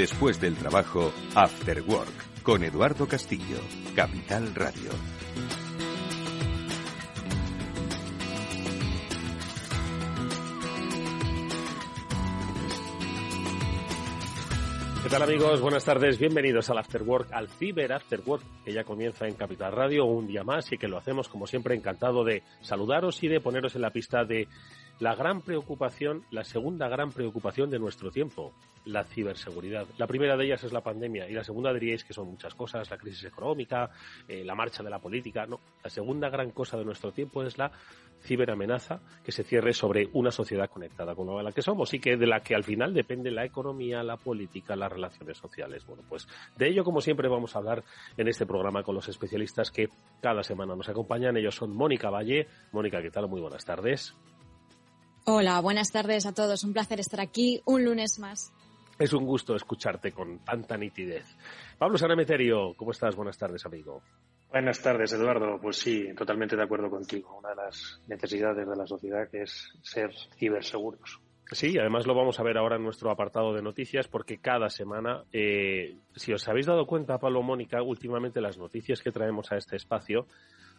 Después del trabajo, After Work, con Eduardo Castillo, Capital Radio. ¿Qué tal amigos? Buenas tardes, bienvenidos al After Work, al Ciber After Work, que ya comienza en Capital Radio un día más y que lo hacemos como siempre encantado de saludaros y de poneros en la pista de la gran preocupación, la segunda gran preocupación de nuestro tiempo, la ciberseguridad. La primera de ellas es la pandemia y la segunda diríais que son muchas cosas, la crisis económica, eh, la marcha de la política. No, la segunda gran cosa de nuestro tiempo es la ciberamenaza que se cierre sobre una sociedad conectada con la que somos y que de la que al final depende la economía, la política, las relaciones sociales. Bueno, pues de ello como siempre vamos a hablar en este programa con los especialistas que cada semana nos acompañan. Ellos son Mónica Valle. Mónica, ¿qué tal? Muy buenas tardes. Hola, buenas tardes a todos. Un placer estar aquí un lunes más. Es un gusto escucharte con tanta nitidez. Pablo Sanameterio, ¿cómo estás? Buenas tardes, amigo. Buenas tardes, Eduardo. Pues sí, totalmente de acuerdo contigo. Una de las necesidades de la sociedad que es ser ciberseguros. Sí, además lo vamos a ver ahora en nuestro apartado de noticias porque cada semana, eh, si os habéis dado cuenta, Pablo Mónica, últimamente las noticias que traemos a este espacio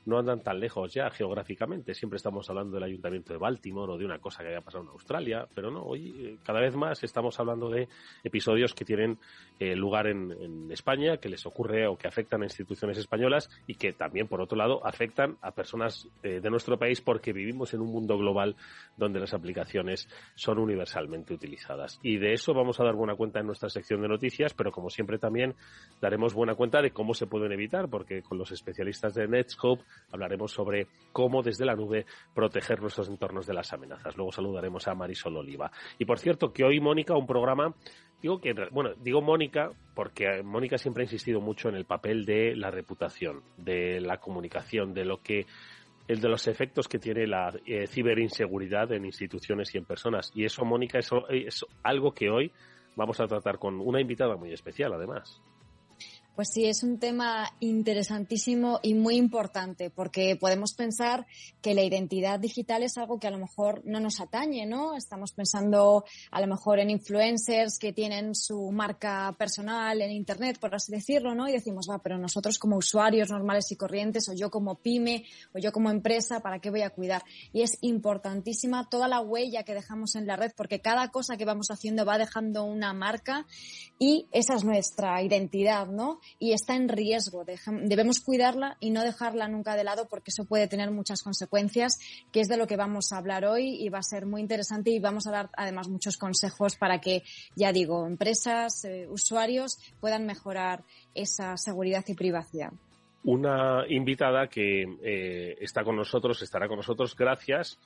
no andan tan lejos ya geográficamente. Siempre estamos hablando del ayuntamiento de Baltimore o de una cosa que haya pasado en Australia, pero no, hoy eh, cada vez más estamos hablando de episodios que tienen eh, lugar en, España, que les ocurre o que afectan a instituciones españolas y que también, por otro lado, afectan a personas eh, de nuestro país porque vivimos en un mundo global donde las aplicaciones son universalmente utilizadas. Y de eso vamos a dar buena cuenta en nuestra sección de noticias, pero como siempre también daremos buena cuenta de cómo se pueden evitar, porque con los especialistas de Netscope hablaremos sobre cómo desde la nube proteger nuestros entornos de las amenazas. Luego saludaremos a Marisol Oliva. Y por cierto, que hoy Mónica, un programa Digo que, bueno, digo Mónica porque Mónica siempre ha insistido mucho en el papel de la reputación, de la comunicación, de lo que el de los efectos que tiene la eh, ciberinseguridad en instituciones y en personas. Y eso, Mónica, eso es algo que hoy vamos a tratar con una invitada muy especial, además. Pues sí, es un tema interesantísimo y muy importante porque podemos pensar que la identidad digital es algo que a lo mejor no nos atañe, ¿no? Estamos pensando a lo mejor en influencers que tienen su marca personal en Internet, por así decirlo, ¿no? Y decimos, va, pero nosotros como usuarios normales y corrientes o yo como pyme o yo como empresa, ¿para qué voy a cuidar? Y es importantísima toda la huella que dejamos en la red porque cada cosa que vamos haciendo va dejando una marca y esa es nuestra identidad, ¿no? Y está en riesgo. Debemos cuidarla y no dejarla nunca de lado porque eso puede tener muchas consecuencias, que es de lo que vamos a hablar hoy y va a ser muy interesante y vamos a dar además muchos consejos para que, ya digo, empresas, eh, usuarios puedan mejorar esa seguridad y privacidad una invitada que eh, está con nosotros, estará con nosotros gracias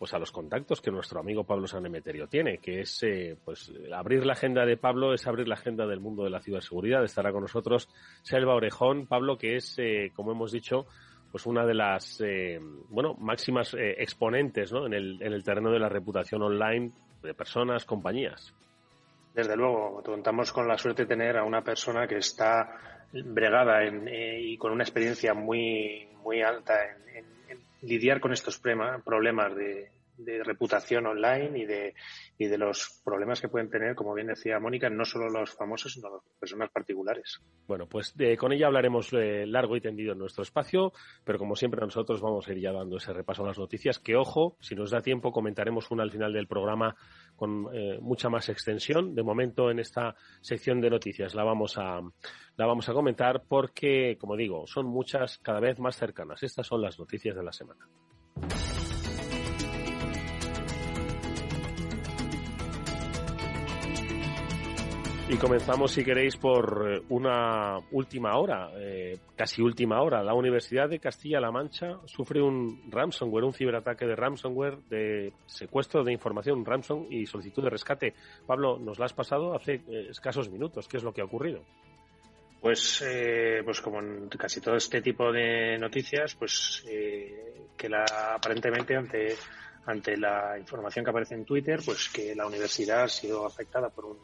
pues a los contactos que nuestro amigo Pablo Sanemeterio tiene, que es eh, pues abrir la agenda de Pablo es abrir la agenda del mundo de la ciberseguridad. Estará con nosotros Selva Orejón, Pablo, que es, eh, como hemos dicho, pues una de las eh, bueno máximas exponentes ¿no? en, el, en el terreno de la reputación online de personas, compañías. Desde luego, contamos con la suerte de tener a una persona que está bregada y con una experiencia muy, muy alta en lidiar con estos problemas de, reputación online y de, y de los problemas que pueden tener, como bien decía Mónica, no solo los famosos, sino las personas particulares. Bueno, pues con ella hablaremos eh, largo y tendido en nuestro espacio, pero como siempre nosotros vamos a ir ya dando ese repaso a las noticias, que ojo, si nos da tiempo comentaremos una al final del programa con eh, mucha más extensión. De momento en esta sección de noticias la vamos a la vamos a comentar porque, como digo, son muchas cada vez más cercanas. Estas son las noticias de la semana. Y comenzamos, si queréis, por eh, una última hora, eh, casi última hora. La Universidad de Castilla-La Mancha sufre un ransomware, un ciberataque de ransomware, de secuestro de información, ransom y solicitud de rescate. Pablo, nos la has pasado hace eh, escasos minutos. ¿Qué es lo que ha ocurrido? Pues, pues como en casi todo este tipo de noticias, pues que la, aparentemente ante ante la información que aparece en Twitter, pues que la universidad ha sido afectada por un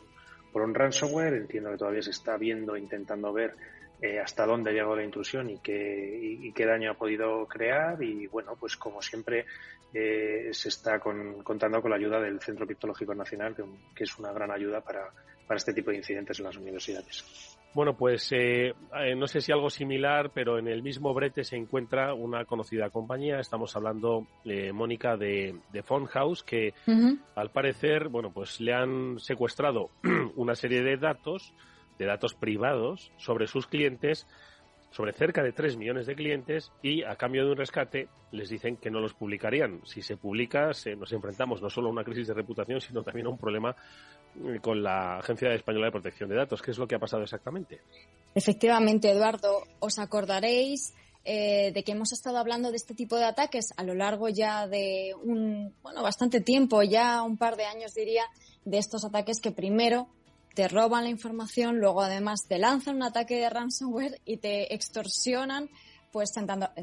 por un ransomware. Entiendo que todavía se está viendo, intentando ver eh, hasta dónde ha llegado la intrusión y qué, y, qué daño ha podido crear. Y bueno, pues como siempre eh, se está contando con la ayuda del Centro Criptológico Nacional, que es una gran ayuda para, para este tipo de incidentes en las universidades. Bueno, pues eh, eh, no sé si algo similar, pero en el mismo brete se encuentra una conocida compañía. Estamos hablando, eh, Mónica, de, de House, que al parecer, bueno, pues le han secuestrado una serie de datos, de datos privados sobre sus clientes, sobre cerca de 3 millones de clientes y a cambio de un rescate les dicen que no los publicarían. Si se publica, nos enfrentamos no solo a una crisis de reputación, sino también a un problema con la Agencia Española de Protección de Datos. ¿Qué es lo que ha pasado exactamente? Efectivamente, Eduardo, os acordaréis eh, de que hemos estado hablando de este tipo de ataques a lo largo ya de un, bueno, bastante tiempo, ya un par de años diría, de estos ataques que primero te roban la información, luego además te lanzan un ataque de ransomware y te extorsionan pues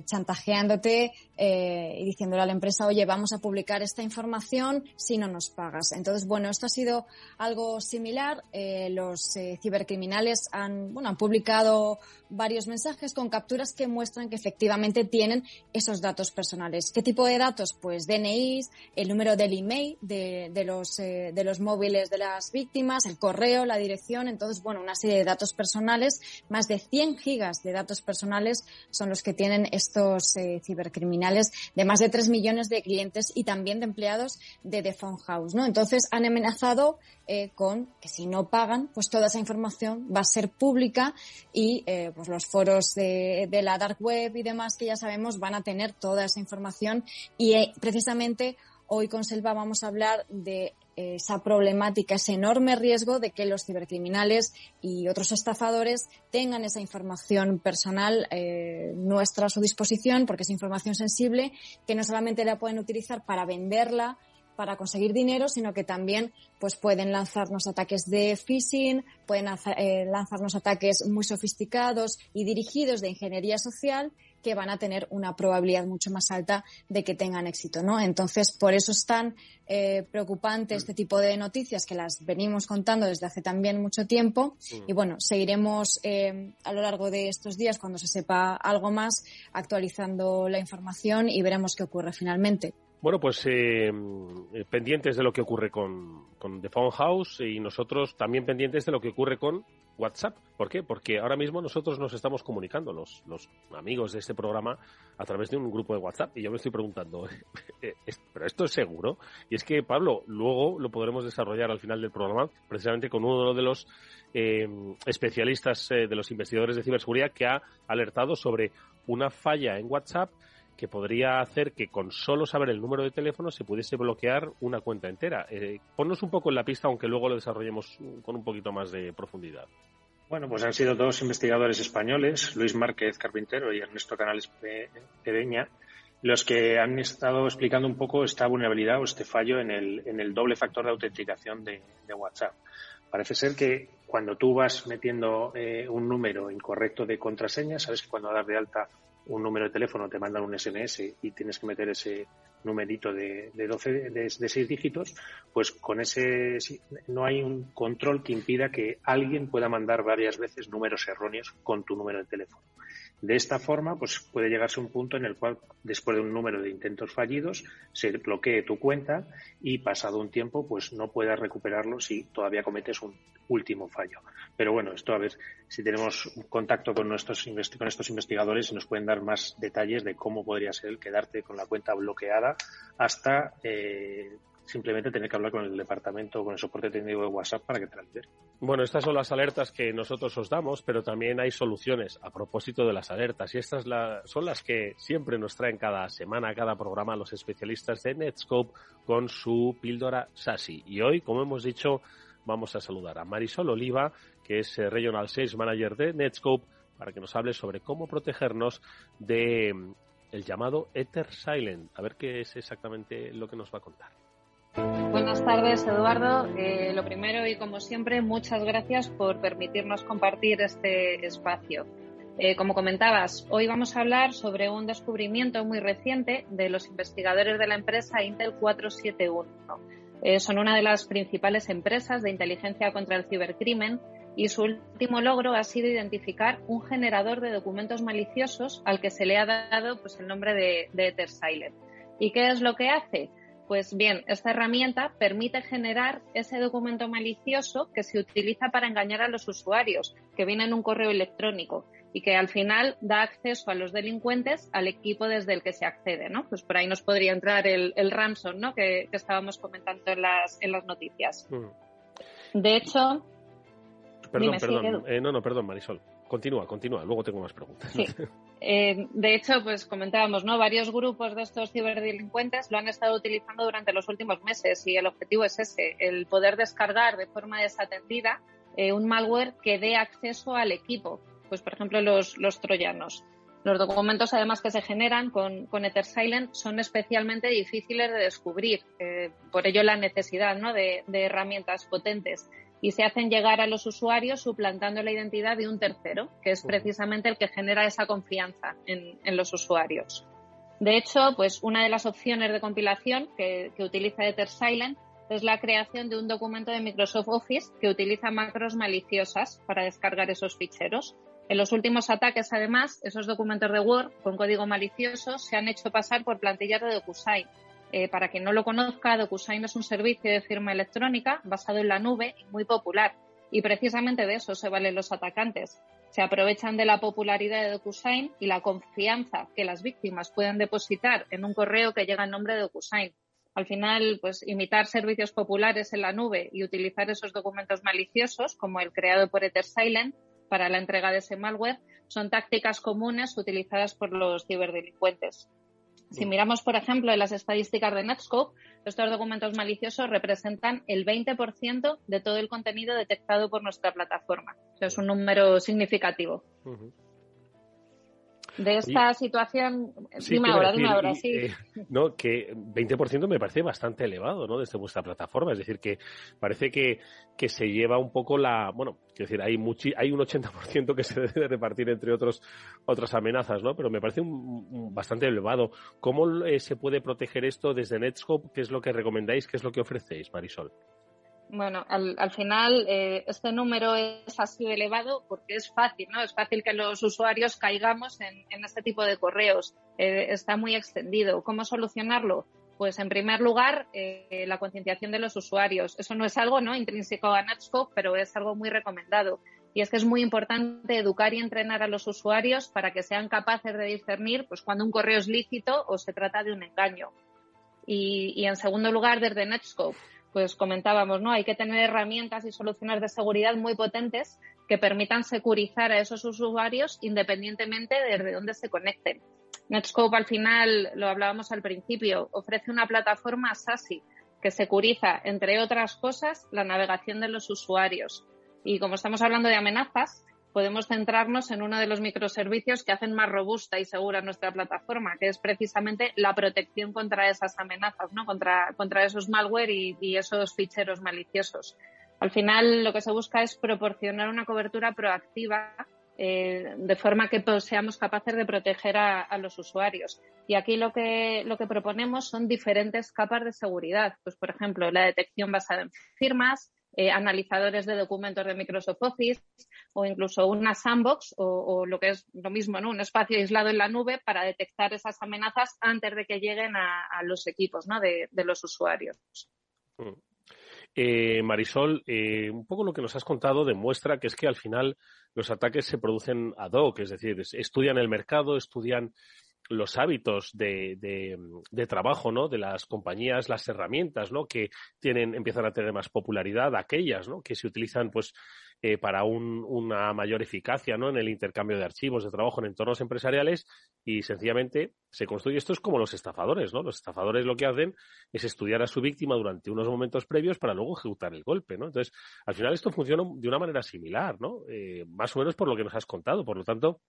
chantajeándote eh, y diciéndole a la empresa, oye, vamos a publicar esta información si no nos pagas. Entonces, bueno, esto ha sido algo similar. Eh, los eh, cibercriminales han, bueno, han publicado varios mensajes con capturas que muestran que efectivamente tienen esos datos personales. ¿Qué tipo de datos? Pues DNIs, el número del email de, de los, de los móviles de las víctimas, el correo, la dirección. Entonces, bueno, una serie de datos personales, más de 100 gigas de datos personales son los que tienen estos cibercriminales de más de 3 millones de clientes y también de empleados de The Phone House, ¿no? Entonces han amenazado eh, con que si no pagan, pues toda esa información va a ser pública y eh, pues los foros de, la dark web y demás que ya sabemos van a tener toda esa información y eh, precisamente hoy con Selva vamos a hablar de esa problemática, ese enorme riesgo de que los cibercriminales y otros estafadores tengan esa información personal eh, nuestra a su disposición, porque es información sensible, que no solamente la pueden utilizar para venderla, para conseguir dinero, sino que también pues pueden lanzarnos ataques de phishing, pueden eh, lanzarnos ataques muy sofisticados y dirigidos de ingeniería social que van a tener una probabilidad mucho más alta de que tengan éxito, ¿no? Entonces, por eso es tan eh, preocupante este tipo de noticias que las venimos contando desde hace también mucho tiempo y bueno, seguiremos eh, a lo largo de estos días cuando se sepa algo más actualizando la información y veremos qué ocurre finalmente. Bueno, pues eh, pendientes de lo que ocurre con, con The Phone House y nosotros también pendientes de lo que ocurre con WhatsApp. ¿Por qué? Porque ahora mismo nosotros nos estamos comunicando, los, los amigos de este programa, a través de un grupo de WhatsApp. Y yo me estoy preguntando, eh, ¿pero esto es seguro? Y es que, Pablo, luego lo podremos desarrollar al final del programa, precisamente con uno de los eh, especialistas de los investigadores de ciberseguridad que ha alertado sobre una falla en WhatsApp que podría hacer que con solo saber el número de teléfono se pudiese bloquear una cuenta entera. Eh, ponnos un poco en la pista, aunque luego lo desarrollemos con un poquito más de profundidad. Bueno, pues han sido dos investigadores españoles, Luis Márquez Carpintero y Ernesto Canales Pedeña, los que han estado explicando un poco esta vulnerabilidad o este fallo en el, en el doble factor de autenticación de, WhatsApp. Parece ser que cuando tú vas metiendo eh, un número incorrecto de contraseña, sabes que cuando das de alta un número de teléfono, te mandan un SMS y tienes que meter ese numerito de, de 12, de, de 6 dígitos, pues con ese no hay un control que impida que alguien pueda mandar varias veces números erróneos con tu número de teléfono. De esta forma, pues puede llegarse a un punto en el cual, después de un número de intentos fallidos, se bloquee tu cuenta y pasado un tiempo, pues no puedas recuperarlo si todavía cometes un último fallo. Pero bueno, esto a ver si tenemos contacto con nuestros con estos investigadores y nos pueden dar más detalles de cómo podría ser el quedarte con la cuenta bloqueada hasta eh, simplemente tener que hablar con el departamento, con el soporte técnico de WhatsApp para que te. Bueno, estas son las alertas que nosotros os damos, pero también hay soluciones a propósito de las alertas y estas son las que siempre nos traen cada semana, cada programa los especialistas de Netscope con su píldora SASI. Y hoy, como hemos dicho, vamos a saludar a Marisol Oliva, que es eh, Regional Sales Manager de Netscope, para que nos hable sobre cómo protegernos de mm, el llamado Ether Silent. A ver qué es exactamente lo que nos va a contar. Buenas tardes, Eduardo. Eh, lo primero y como siempre, muchas gracias por permitirnos compartir este espacio. Eh, como comentabas, hoy vamos a hablar sobre un descubrimiento muy reciente de los investigadores de la empresa Intel 471. Eh, son una de las principales empresas de inteligencia contra el cibercrimen y su último logro ha sido identificar un generador de documentos maliciosos al que se le ha dado pues, el nombre de, de EtherSilent. ¿Y qué es lo que hace? Pues bien, esta herramienta permite generar ese documento malicioso que se utiliza para engañar a los usuarios, que viene en un correo electrónico y que al final da acceso a los delincuentes al equipo desde el que se accede, ¿no? Pues por ahí nos podría entrar el, el ransom, ¿no? Que, estábamos comentando en las, en las noticias. Mm. De hecho... Perdón, perdón. Eh, no, no, perdón, Marisol. Continúa, continúa. Luego tengo más preguntas. Sí. Eh, de hecho, pues comentábamos, ¿no? Varios grupos de estos ciberdelincuentes lo han estado utilizando durante los últimos meses y el objetivo es ese, el poder descargar de forma desatendida eh, un malware que dé acceso al equipo pues por ejemplo los, los troyanos. Los documentos, además, que se generan con, con EtherSilent son especialmente difíciles de descubrir. Eh, por ello, la necesidad ¿no? de, herramientas potentes. Y se hacen llegar a los usuarios suplantando la identidad de un tercero, que es precisamente el que genera esa confianza en, en los usuarios. De hecho, pues una de las opciones de compilación que, que utiliza EtherSilent es la creación de un documento de Microsoft Office que utiliza macros maliciosas para descargar esos ficheros. En los últimos ataques, además, esos documentos de Word con código malicioso se han hecho pasar por plantillas de DocuSign. Eh, para quien no lo conozca, DocuSign es un servicio de firma electrónica basado en la nube y muy popular. Y precisamente de eso se valen los atacantes. Se aprovechan de la popularidad de DocuSign y la confianza que las víctimas pueden depositar en un correo que llega en nombre de DocuSign. Al final, pues imitar servicios populares en la nube y utilizar esos documentos maliciosos, como el creado por EtherSilent, para la entrega de ese malware son tácticas comunes utilizadas por los ciberdelincuentes. Si miramos, por ejemplo, en las estadísticas de Netscope, estos documentos maliciosos representan el 20% de todo el contenido detectado por nuestra plataforma. es un número significativo de esta situación. dime ahora, dime ahora, sí. Eh, no, que 20% me parece bastante elevado, ¿no? Desde vuestra plataforma. Es decir, que parece que, que se lleva un poco la. Bueno, quiero decir, hay, hay un 80% que se debe repartir entre otros, otras amenazas, ¿no? Pero me parece un, bastante elevado. ¿Cómo eh, se puede proteger esto desde Netscope? ¿Qué es lo que recomendáis? ¿Qué es lo que ofrecéis, Marisol? Bueno, al, al final eh, este número es así elevado porque es fácil, ¿no? Es fácil que los usuarios caigamos en, este tipo de correos. Eh, está muy extendido. ¿Cómo solucionarlo? Pues en primer lugar, eh, la concienciación de los usuarios. Eso no es algo ¿no? intrínseco a Netscope, pero es algo muy recomendado. Y es que es muy importante educar y entrenar a los usuarios para que sean capaces de discernir pues, cuando un correo es lícito o se trata de un engaño. Y, y en segundo lugar, desde Netscope, pues comentábamos, ¿no? Hay que tener herramientas y soluciones de seguridad muy potentes que permitan securizar a esos usuarios independientemente de dónde se conecten. Netscope al final, lo hablábamos al principio, ofrece una plataforma SASI que securiza, entre otras cosas, la navegación de los usuarios. Y como estamos hablando de amenazas, podemos centrarnos en uno de los microservicios que hacen más robusta y segura nuestra plataforma, que es precisamente la protección contra esas amenazas, ¿no? contra, contra esos malware y, esos ficheros maliciosos. Al final, lo que se busca es proporcionar una cobertura proactiva eh, de forma que seamos capaces de proteger a, los usuarios. Y aquí lo que, lo que proponemos son diferentes capas de seguridad. Pues, por ejemplo, la detección basada en firmas, eh, analizadores de documentos de Microsoft Office o incluso una sandbox o, lo que es lo mismo, ¿no? un espacio aislado en la nube para detectar esas amenazas antes de que lleguen a, los equipos ¿no? de, los usuarios. Mm. Eh, Marisol, eh, un poco lo que nos has contado demuestra que es que al final los ataques se producen ad hoc, es decir, estudian el mercado, estudian los hábitos de, de, trabajo, ¿no? De las compañías, las herramientas, ¿no? Que tienen, empiezan a tener más popularidad, aquellas, ¿no? Que se utilizan, pues, eh, para una mayor eficacia ¿no? en el intercambio de archivos de trabajo en entornos empresariales y sencillamente se construye. Esto es como los estafadores, ¿no? Los estafadores lo que hacen es estudiar a su víctima durante unos momentos previos para luego ejecutar el golpe, ¿no? Entonces, al final esto funciona de una manera similar, ¿no? Eh, más o menos por lo que nos has contado. Por lo tanto,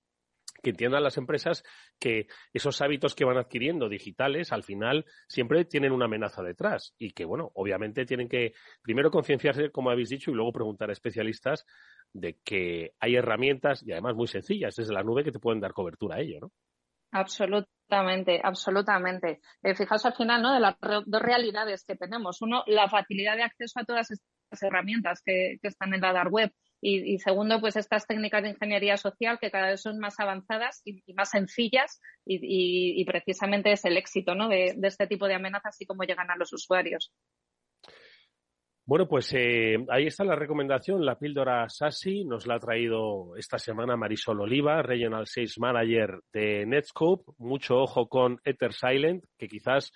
que entiendan las empresas que esos hábitos que van adquiriendo digitales al final siempre tienen una amenaza detrás y que, bueno, obviamente tienen que primero concienciarse, como habéis dicho, y luego preguntar a especialistas de que hay herramientas y además muy sencillas desde la nube que te pueden dar cobertura a ello, ¿no? Absolutamente, absolutamente. Eh, fijaos al final, ¿no? De las dos realidades que tenemos. Uno, la facilidad de acceso a todas estas herramientas que, están en la dark web. Y, segundo, pues estas técnicas de ingeniería social que cada vez son más avanzadas y, más sencillas y, precisamente es el éxito ¿no? de, este tipo de amenazas y cómo llegan a los usuarios. Bueno, pues eh, ahí está la recomendación, la píldora SASI, nos la ha traído esta semana Marisol Oliva, Regional Sales Manager de Netscope. Mucho ojo con Ether Silent, que quizás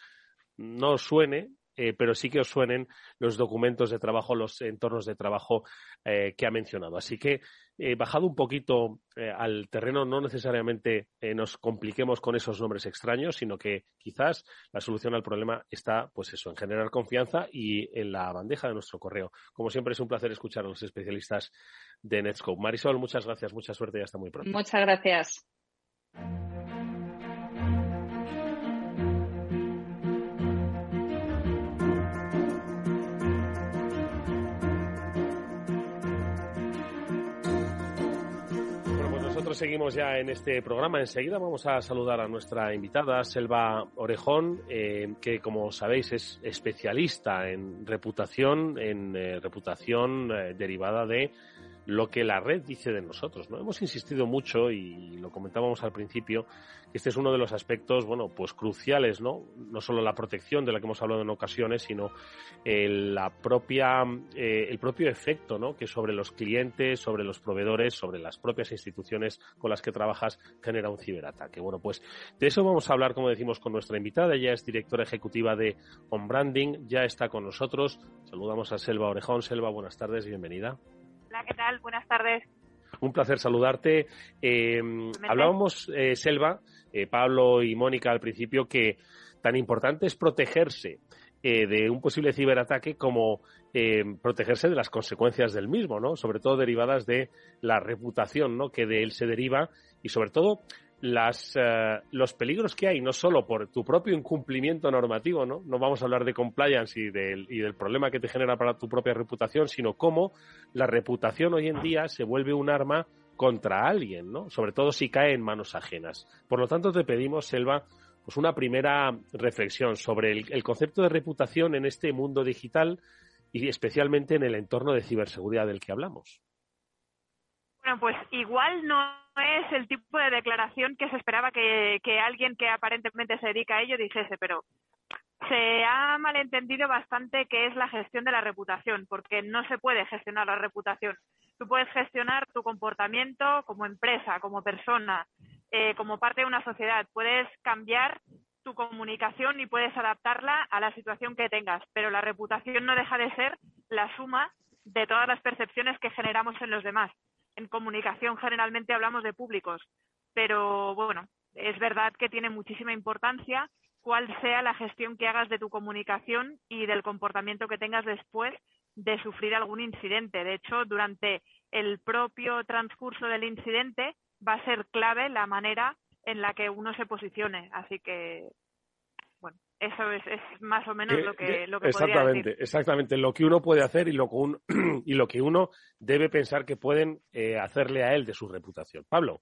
no suene, eh, pero sí que os suenen los documentos de trabajo, los entornos de trabajo eh, que ha mencionado. Así que eh, bajado un poquito al terreno, no necesariamente nos compliquemos con esos nombres extraños, sino que quizás la solución al problema está, pues eso, en generar confianza y en la bandeja de nuestro correo. Como siempre, es un placer escuchar a los especialistas de Netscope. Marisol, muchas gracias, mucha suerte y hasta muy pronto. Muchas gracias. Seguimos ya en este programa. Enseguida vamos a saludar a nuestra invitada, Selva Orejón, eh, que como sabéis es especialista en reputación, en eh, reputación eh, derivada de lo que la red dice de nosotros. ¿no? Hemos insistido mucho y lo comentábamos al principio, que este es uno de los aspectos, bueno, pues cruciales, ¿no? No solo la protección de la que hemos hablado en ocasiones, sino el, la propia, eh, el propio efecto, ¿no? Que sobre los clientes, sobre los proveedores, sobre las propias instituciones con las que trabajas genera un ciberataque. Bueno, pues de eso vamos a hablar, como decimos, con nuestra invitada. Ella es directora ejecutiva de On Branding, ya está con nosotros. Saludamos a Selva Orejón. Selva, buenas tardes bienvenida. Hola, ¿qué tal? Buenas tardes. Un placer saludarte. Eh, hablábamos, eh, Selva, eh, Pablo y Mónica al principio, que tan importante es protegerse de un posible ciberataque como protegerse de las consecuencias del mismo, ¿no? Sobre todo derivadas de la reputación, ¿no? Que de él se deriva y sobre todo las, eh, los peligros que hay, no solo por tu propio incumplimiento normativo, ¿no? No vamos a hablar de compliance y del, y del problema que te genera para tu propia reputación, sino cómo la reputación hoy en día se vuelve un arma contra alguien, ¿no? Sobre todo si cae en manos ajenas. Por lo tanto, te pedimos, Selva, pues una primera reflexión sobre el, el concepto de reputación en este mundo digital y especialmente en el entorno de ciberseguridad del que hablamos. Bueno, pues igual no es el tipo de declaración que se esperaba que, alguien que aparentemente se dedica a ello dijese, pero se ha malentendido bastante qué es la gestión de la reputación, porque no se puede gestionar la reputación. Tú puedes gestionar tu comportamiento como empresa, como persona, eh, como parte de una sociedad. Puedes cambiar tu comunicación y puedes adaptarla a la situación que tengas, pero la reputación no deja de ser la suma de todas las percepciones que generamos en los demás en comunicación generalmente hablamos de públicos, pero bueno, es verdad que tiene muchísima importancia cuál sea la gestión que hagas de tu comunicación y del comportamiento que tengas después de sufrir algún incidente. De hecho, durante el propio transcurso del incidente va a ser clave la manera en la que uno se posicione. Así que eso es, más o menos lo que, lo que exactamente, decir. Exactamente, lo que uno puede hacer y lo que uno, y lo que uno debe pensar que pueden eh, hacerle a él de su reputación. Pablo.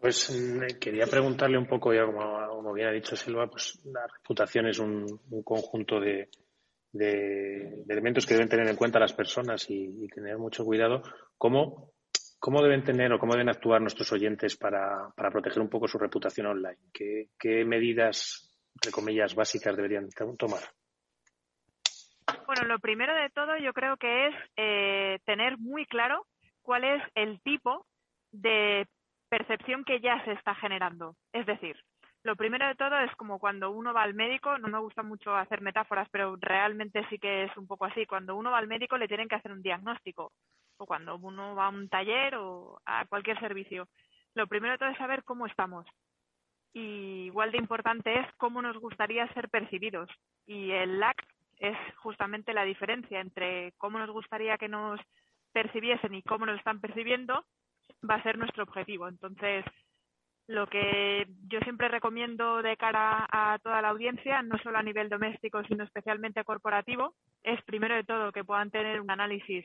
Pues mm, quería preguntarle un poco, ya como, bien ha dicho Silva, pues la reputación es un, conjunto de, de, elementos que deben tener en cuenta las personas y, tener mucho cuidado. ¿Cómo, ¿Cómo deben tener o cómo deben actuar nuestros oyentes para, para proteger un poco su reputación online? ¿Qué, qué medidas entre comillas, básicas deberían tomar? Bueno, lo primero de todo yo creo que es eh, tener muy claro cuál es el tipo de percepción que ya se está generando. Es decir, lo primero de todo es como cuando uno va al médico, no me gusta mucho hacer metáforas, pero realmente sí que es un poco así. Cuando uno va al médico le tienen que hacer un diagnóstico. O cuando uno va a un taller o a cualquier servicio. Lo primero de todo es saber cómo estamos. Y igual de importante es cómo nos gustaría ser percibidos. Y el LAC es justamente la diferencia entre cómo nos gustaría que nos percibiesen y cómo nos están percibiendo, va a ser nuestro objetivo. Entonces, lo que yo siempre recomiendo de cara a toda la audiencia, no solo a nivel doméstico, sino especialmente corporativo, es primero de todo que puedan tener un análisis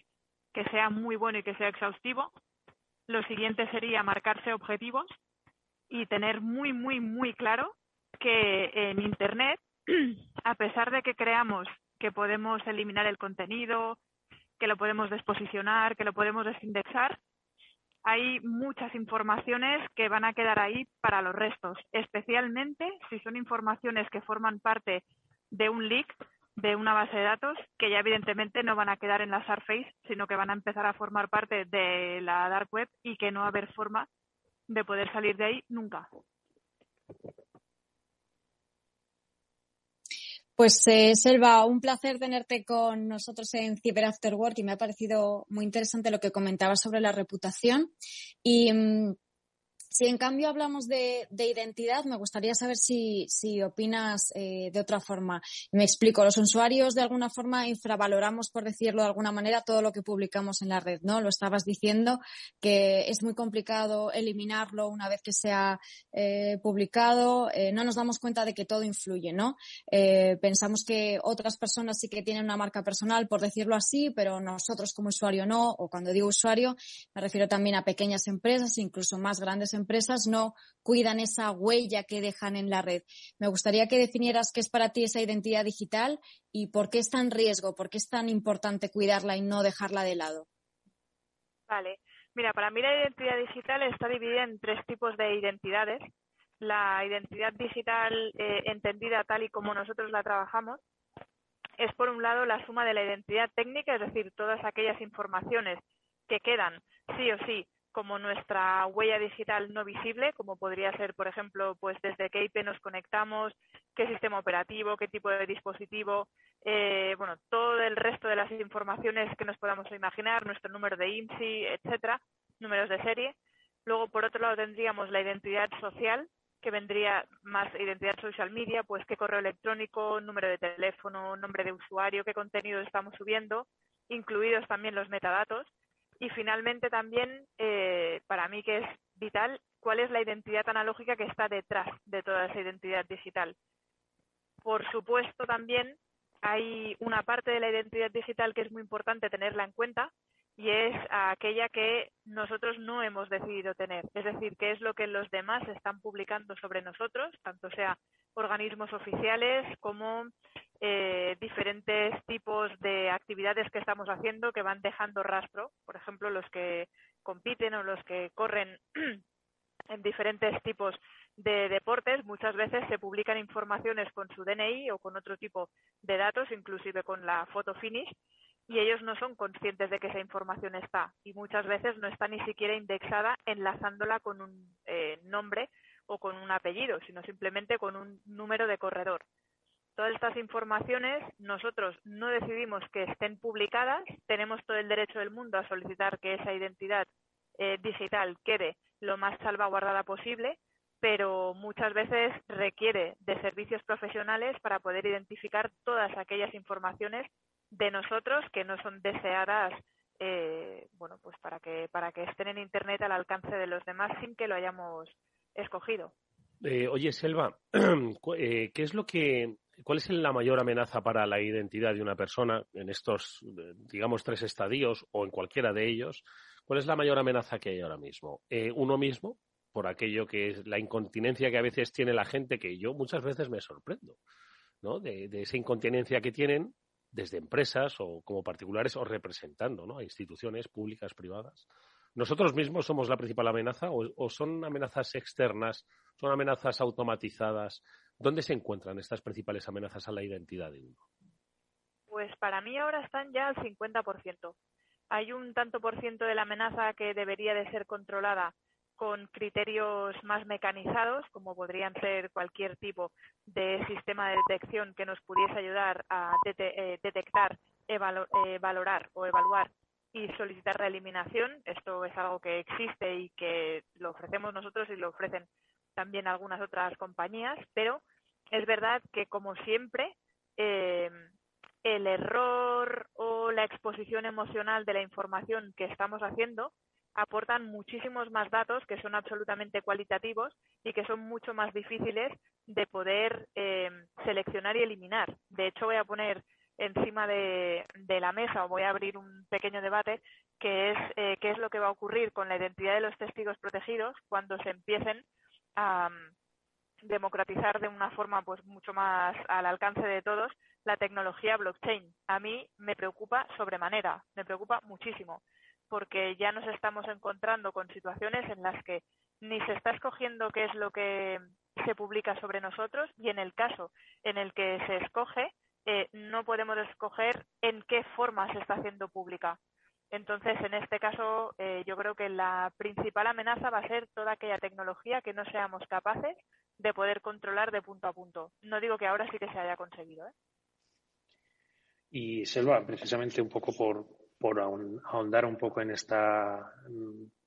que sea muy bueno y que sea exhaustivo. Lo siguiente sería marcarse objetivos y tener muy, muy, muy claro que en Internet, a pesar de que creamos que podemos eliminar el contenido, que lo podemos desposicionar, que lo podemos desindexar, hay muchas informaciones que van a quedar ahí para los restos, especialmente si son informaciones que forman parte de un leak, de una base de datos, que ya evidentemente no van a quedar en la Surface, sino que van a empezar a formar parte de la Dark Web y que no va a haber forma de poder salir de ahí nunca. Pues eh, Selva, un placer tenerte con nosotros en Cyber After Work y me ha parecido muy interesante lo que comentabas sobre la reputación. Y mm, si en cambio hablamos de, identidad, me gustaría saber si, opinas eh, de otra forma. Me explico, los usuarios de alguna forma infravaloramos, por decirlo de alguna manera, todo lo que publicamos en la red, ¿no? Lo estabas diciendo, que es muy complicado eliminarlo una vez que se ha eh, publicado. Eh, no nos damos cuenta de que todo influye, ¿no? pensamos que otras personas sí que tienen una marca personal, por decirlo así, pero nosotros como usuario no, o cuando digo usuario, me refiero también a pequeñas empresas, incluso más grandes empresas empresas no cuidan esa huella que dejan en la red. Me gustaría que definieras qué es para ti esa identidad digital y por qué está en riesgo, por qué es tan importante cuidarla y no dejarla de lado. Vale. Mira, para mí la identidad digital está dividida en tres tipos de identidades. La identidad digital eh, entendida tal y como nosotros la trabajamos es, por un lado, la suma de la identidad técnica, es decir, todas aquellas informaciones que quedan sí o sí como nuestra huella digital no visible, como podría ser, por ejemplo, pues desde qué IP nos conectamos, qué sistema operativo, qué tipo de dispositivo, eh, bueno, todo el resto de las informaciones que nos podamos imaginar, nuestro número de IMSI, etcétera, números de serie. Luego, por otro lado, tendríamos la identidad social, que vendría más identidad social media, pues qué correo electrónico, número de teléfono, nombre de usuario, qué contenido estamos subiendo, incluidos también los metadatos. Y finalmente también, eh, para mí que es vital, cuál es la identidad analógica que está detrás de toda esa identidad digital. Por supuesto, también hay una parte de la identidad digital que es muy importante tenerla en cuenta y es aquella que nosotros no hemos decidido tener. Es decir, qué es lo que los demás están publicando sobre nosotros, tanto sea organismos oficiales como eh, diferentes tipos de actividades que estamos haciendo que van dejando rastro. Por ejemplo, los que compiten o los que corren en diferentes tipos de deportes, muchas veces se publican informaciones con su DNI o con otro tipo de datos, inclusive con la foto finish, y ellos no son conscientes de que esa información está y muchas veces no está ni siquiera indexada enlazándola con un eh, nombre o con un apellido, sino simplemente con un número de corredor. Todas estas informaciones nosotros no decidimos que estén publicadas, tenemos todo el derecho del mundo a solicitar que esa identidad eh, digital quede lo más salvaguardada posible, pero muchas veces requiere de servicios profesionales para poder identificar todas aquellas informaciones de nosotros que no son deseadas eh, bueno pues para que para que estén en internet al alcance de los demás sin que lo hayamos escogido. Eh, oye, Selva, eh, ¿qué es lo que, cuál es la mayor amenaza para la identidad de una persona en estos, digamos, tres estadios o en cualquiera de ellos? ¿Cuál es la mayor amenaza que hay ahora mismo? Eh, uno mismo, por aquello que es la incontinencia que a veces tiene la gente, que yo muchas veces me sorprendo, ¿no? De, esa incontinencia que tienen desde empresas o como particulares o representando, ¿no? A instituciones públicas, privadas. ¿Nosotros mismos somos la principal amenaza o, son amenazas externas, son amenazas automatizadas? ¿Dónde se encuentran estas principales amenazas a la identidad de uno? Pues para mí ahora están ya al 50%. Hay un tanto por ciento de la amenaza que debería de ser controlada con criterios más mecanizados, como podrían ser cualquier tipo de sistema de detección que nos pudiese ayudar a eh, detectar, eh, valorar o evaluar y solicitar la eliminación. Esto es algo que existe y que lo ofrecemos nosotros y lo ofrecen también algunas otras compañías, pero es verdad que como siempre eh, el error o la exposición emocional de la información que estamos haciendo aportan muchísimos más datos que son absolutamente cualitativos y que son mucho más difíciles de poder eh, seleccionar y eliminar. De hecho, voy a poner encima de, la mesa o voy a abrir un pequeño debate que es eh, qué es lo que va a ocurrir con la identidad de los testigos protegidos cuando se empiecen a mm, democratizar de una forma pues mucho más al alcance de todos la tecnología blockchain. A mí me preocupa sobremanera, me preocupa muchísimo porque ya nos estamos encontrando con situaciones en las que ni se está escogiendo qué es lo que se publica sobre nosotros y en el caso en el que se escoge, eh, no podemos escoger en qué forma se está haciendo pública. Entonces, en este caso, eh, yo creo que la principal amenaza va a ser toda aquella tecnología que no seamos capaces de poder controlar de punto a punto. No digo que ahora sí que se haya conseguido. ¿eh? Y Selva, precisamente un poco por, ahondar un poco en este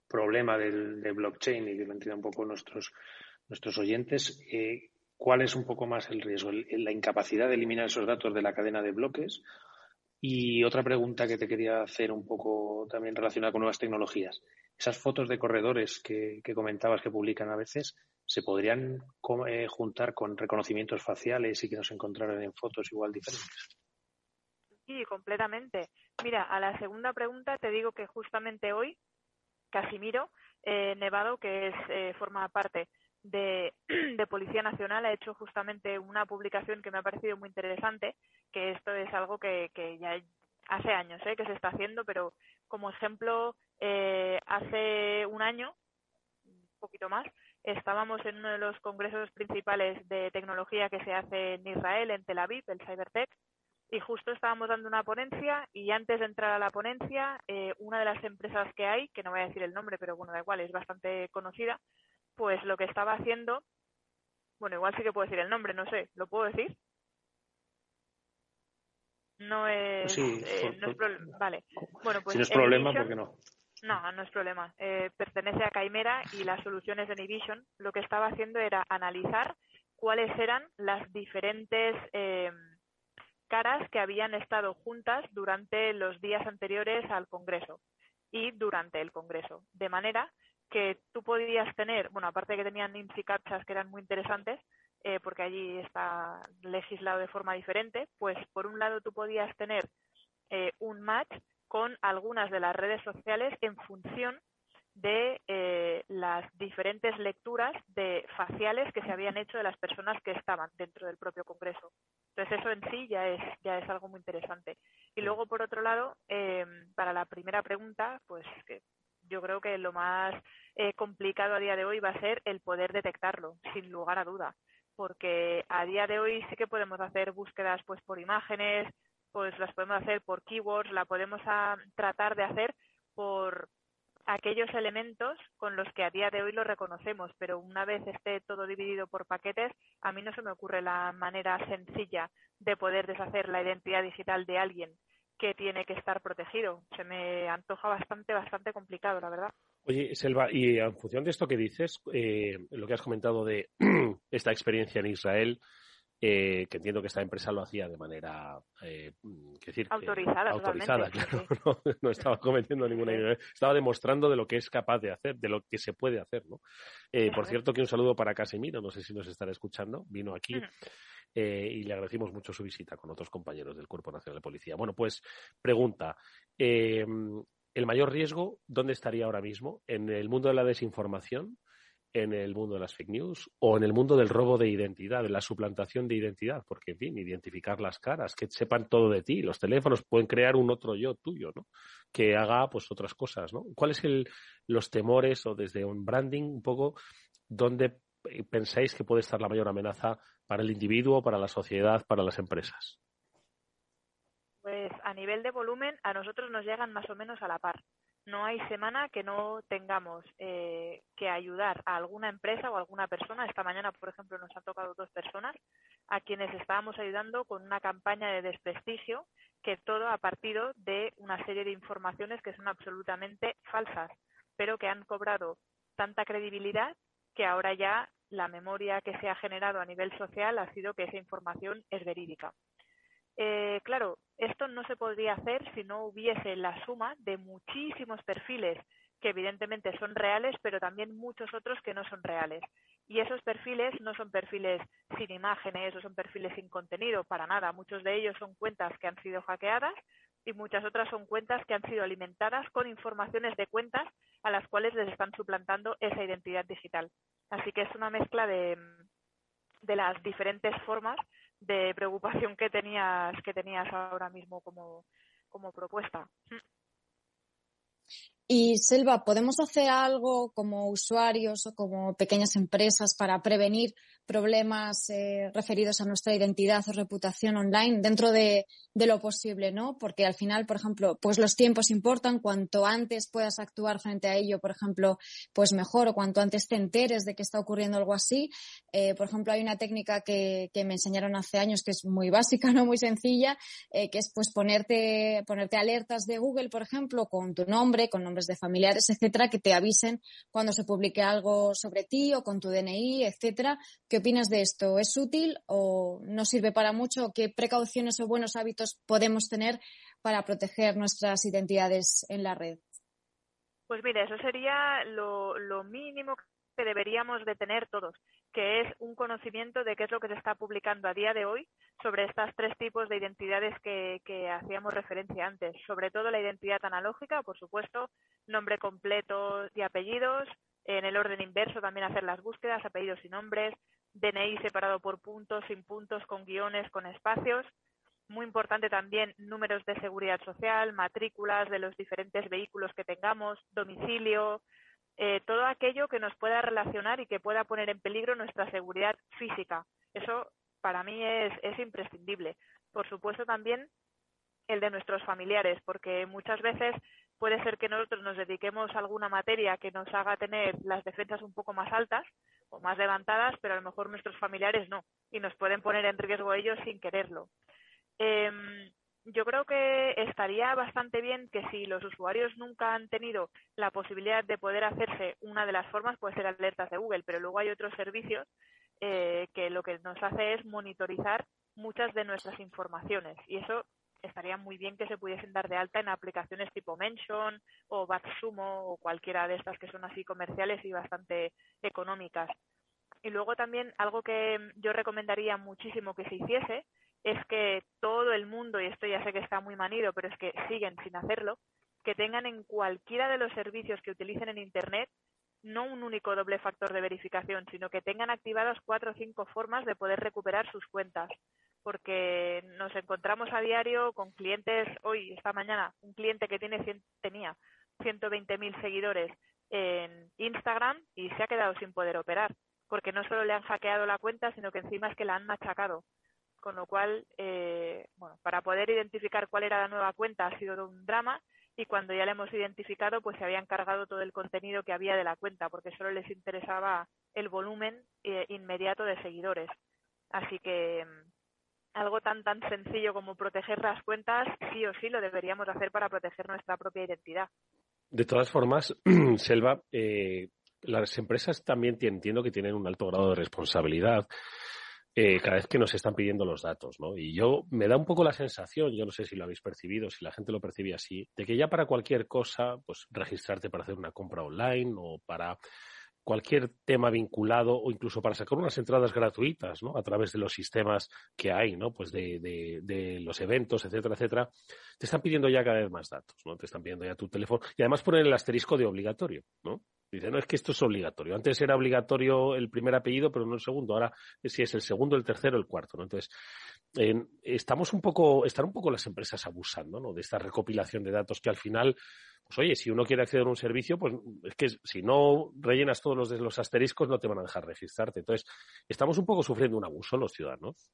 problema del, de blockchain y que lo entiendan un poco nuestros, nuestros oyentes, eh, ¿cuál es un poco más el riesgo? ¿La incapacidad de eliminar esos datos de la cadena de bloques? Y otra pregunta que te quería hacer un poco también relacionada con nuevas tecnologías. Esas fotos de corredores que, comentabas que publican a veces, ¿se podrían eh, juntar con reconocimientos faciales y que nos encontraran en fotos igual diferentes? Sí, completamente. Mira, a la segunda pregunta te digo que justamente hoy Casimiro eh, Nevado, que es, eh, forma parte de, Policía Nacional, ha hecho justamente una publicación que me ha parecido muy interesante, que esto es algo que, ya hace años eh, que se está haciendo, pero como ejemplo, eh, hace un año, un poquito más, estábamos en uno de los congresos principales de tecnología que se hace en Israel, en Tel Aviv, el Cybertech, y justo estábamos dando una ponencia y antes de entrar a la ponencia, eh, una de las empresas que hay, que no voy a decir el nombre, pero bueno, da igual, es bastante conocida, pues lo que estaba haciendo, bueno, igual sí que puedo decir el nombre, no sé, ¿lo puedo decir? No es, eh, no es problema, vale. Bueno, pues si no es problema, ¿por qué no? No, no es problema. Eh, pertenece a Caimera y las soluciones de Nivision lo que estaba haciendo era analizar cuáles eran las diferentes eh, caras que habían estado juntas durante los días anteriores al Congreso y durante el Congreso. De manera que tú podías tener, bueno, aparte de que tenían IMSS y CAPTCHAs que eran muy interesantes, eh, porque allí está legislado de forma diferente, pues por un lado tú podías tener eh, un match con algunas de las redes sociales en función de eh, las diferentes lecturas de faciales que se habían hecho de las personas que estaban dentro del propio Congreso. Entonces eso en sí ya es, ya es algo muy interesante. Y luego, por otro lado, eh, para la primera pregunta, pues yo creo que lo más eh, complicado a día de hoy va a ser el poder detectarlo, sin lugar a duda. Porque a día de hoy sí que podemos hacer búsquedas pues por imágenes, pues las podemos hacer por keywords, la podemos a, tratar de hacer por, aquellos elementos con los que a día de hoy lo reconocemos, pero una vez esté todo dividido por paquetes, a mí no se me ocurre la manera sencilla de poder deshacer la identidad digital de alguien que tiene que estar protegido. Se me antoja bastante, bastante complicado, la verdad. Oye, Selva, y en función de esto que dices, eh, lo que has comentado de esta experiencia en Israel, eh, que entiendo que esta empresa lo hacía de manera eh, decir, autorizada, autorizada claro, no, estaba cometiendo ninguna estaba demostrando de lo que es capaz de hacer, de lo que se puede hacer, ¿no? Eh, por cierto, que un saludo para Casemiro, no sé si nos estará escuchando, vino aquí. Eh, y le agradecimos mucho su visita con otros compañeros del Cuerpo Nacional de Policía. Bueno, pues pregunta, eh, ¿el mayor riesgo dónde estaría ahora mismo? ¿En el mundo de la desinformación? En el mundo de las fake news o en el mundo del robo de identidad, de la suplantación de identidad, porque, en fin, identificar las caras, que sepan todo de ti. Los teléfonos pueden crear un otro yo tuyo, ¿no? Que haga, pues, otras cosas, ¿no? ¿Cuáles son los temores o desde un branding un poco dónde pensáis que puede estar la mayor amenaza para el individuo, para la sociedad, para las empresas? Pues a nivel de volumen, a nosotros nos llegan más o menos a la par no hay semana que no tengamos eh, que ayudar a alguna empresa o alguna persona. Esta mañana, por ejemplo, nos han tocado dos personas a quienes estábamos ayudando con una campaña de desprestigio que todo ha partido de una serie de informaciones que son absolutamente falsas, pero que han cobrado tanta credibilidad que ahora ya la memoria que se ha generado a nivel social ha sido que esa información es verídica. Eh, claro, esto no se podría hacer si no hubiese la suma de muchísimos perfiles que evidentemente son reales, pero también muchos otros que no son reales. Y esos perfiles no son perfiles sin imágenes o son perfiles sin contenido, para nada. Muchos de ellos son cuentas que han sido hackeadas y muchas otras son cuentas que han sido alimentadas con informaciones de cuentas a las cuales les están suplantando esa identidad digital. Así que es una mezcla de, de las diferentes formas de preocupación que tenías que tenías ahora mismo como, como propuesta. Y Selva, ¿podemos hacer algo como usuarios o como pequeñas empresas para prevenir problemas eh, referidos a nuestra identidad o reputación online dentro de, lo posible, ¿no? Porque al final, por ejemplo, pues los tiempos importan. Cuanto antes puedas actuar frente a ello, por ejemplo, pues mejor o cuanto antes te enteres de que está ocurriendo algo así. Eh, por ejemplo, hay una técnica que, me enseñaron hace años que es muy básica, no muy sencilla, eh, que es pues ponerte, ponerte alertas de Google, por ejemplo, con tu nombre, con nombres de familiares, etcétera, que te avisen cuando se publique algo sobre ti o con tu DNI, etcétera, ¿Qué opinas de esto? ¿Es útil o no sirve para mucho? ¿Qué precauciones o buenos hábitos podemos tener para proteger nuestras identidades en la red? Pues mira, eso sería lo, mínimo que deberíamos de tener todos, que es un conocimiento de qué es lo que se está publicando a día de hoy sobre estos tres tipos de identidades que, que, hacíamos referencia antes. Sobre todo la identidad analógica, por supuesto, nombre completo y apellidos. En el orden inverso también hacer las búsquedas, apellidos y nombres. DNI separado por puntos, sin puntos, con guiones, con espacios. Muy importante también números de seguridad social, matrículas de los diferentes vehículos que tengamos, domicilio, eh, todo aquello que nos pueda relacionar y que pueda poner en peligro nuestra seguridad física. Eso para mí es, es imprescindible. Por supuesto también el de nuestros familiares, porque muchas veces puede ser que nosotros nos dediquemos a alguna materia que nos haga tener las defensas un poco más altas o más levantadas, pero a lo mejor nuestros familiares no, y nos pueden poner en riesgo ellos sin quererlo. Em, yo creo que estaría bastante bien que si los usuarios nunca han tenido la posibilidad de poder hacerse una de las formas, puede ser alertas de Google, pero luego hay otros servicios eh, que lo que nos hace es monitorizar muchas de nuestras informaciones y eso estaría muy bien que se pudiesen dar de alta en aplicaciones tipo Mention o Batsumo o cualquiera de estas que son así comerciales y bastante económicas. Y luego también algo que yo recomendaría muchísimo que se hiciese es que todo el mundo, y esto ya sé que está muy manido, pero es que siguen sin hacerlo, que tengan en cualquiera de los servicios que utilicen en Internet no un único doble factor de verificación, sino que tengan activadas cuatro o cinco formas de poder recuperar sus cuentas porque nos encontramos a diario con clientes, hoy, esta mañana, un cliente que tiene, tenía 120.000 seguidores en Instagram y se ha quedado sin poder operar, porque no solo le han hackeado la cuenta, sino que encima es que la han machacado. Con lo cual, eh, bueno, para poder identificar cuál era la nueva cuenta ha sido un drama y cuando ya la hemos identificado, pues se habían cargado todo el contenido que había de la cuenta, porque solo les interesaba el volumen eh, inmediato de seguidores. Así que algo tan tan sencillo como proteger las cuentas, sí o sí lo deberíamos hacer para proteger nuestra propia identidad. De todas formas, Selva, eh, las empresas también entiendo que tienen un alto grado de responsabilidad eh, cada vez que nos están pidiendo los datos, ¿no? Y yo me da un poco la sensación, yo no sé si lo habéis percibido, si la gente lo percibe así, de que ya para cualquier cosa, pues registrarte para hacer una compra online o para cualquier tema vinculado o incluso para sacar unas entradas gratuitas, ¿no? A través de los sistemas que hay, ¿no? Pues de, de, de, los eventos, etcétera, etcétera. Te están pidiendo ya cada vez más datos, ¿no? Te están pidiendo ya tu teléfono y además ponen el asterisco de obligatorio, ¿no? Dice, no, es que esto es obligatorio. Antes era obligatorio el primer apellido, pero no el segundo. Ahora si es el segundo, el tercero, el cuarto, ¿no? Entonces, estamos un poco, están un poco las empresas abusando, ¿no? De esta recopilación de datos que al final pues oye, si uno quiere acceder a un servicio, pues es que si no rellenas todos los, los asteriscos no te van a dejar registrarte. Entonces, estamos un poco sufriendo un abuso los ciudadanos.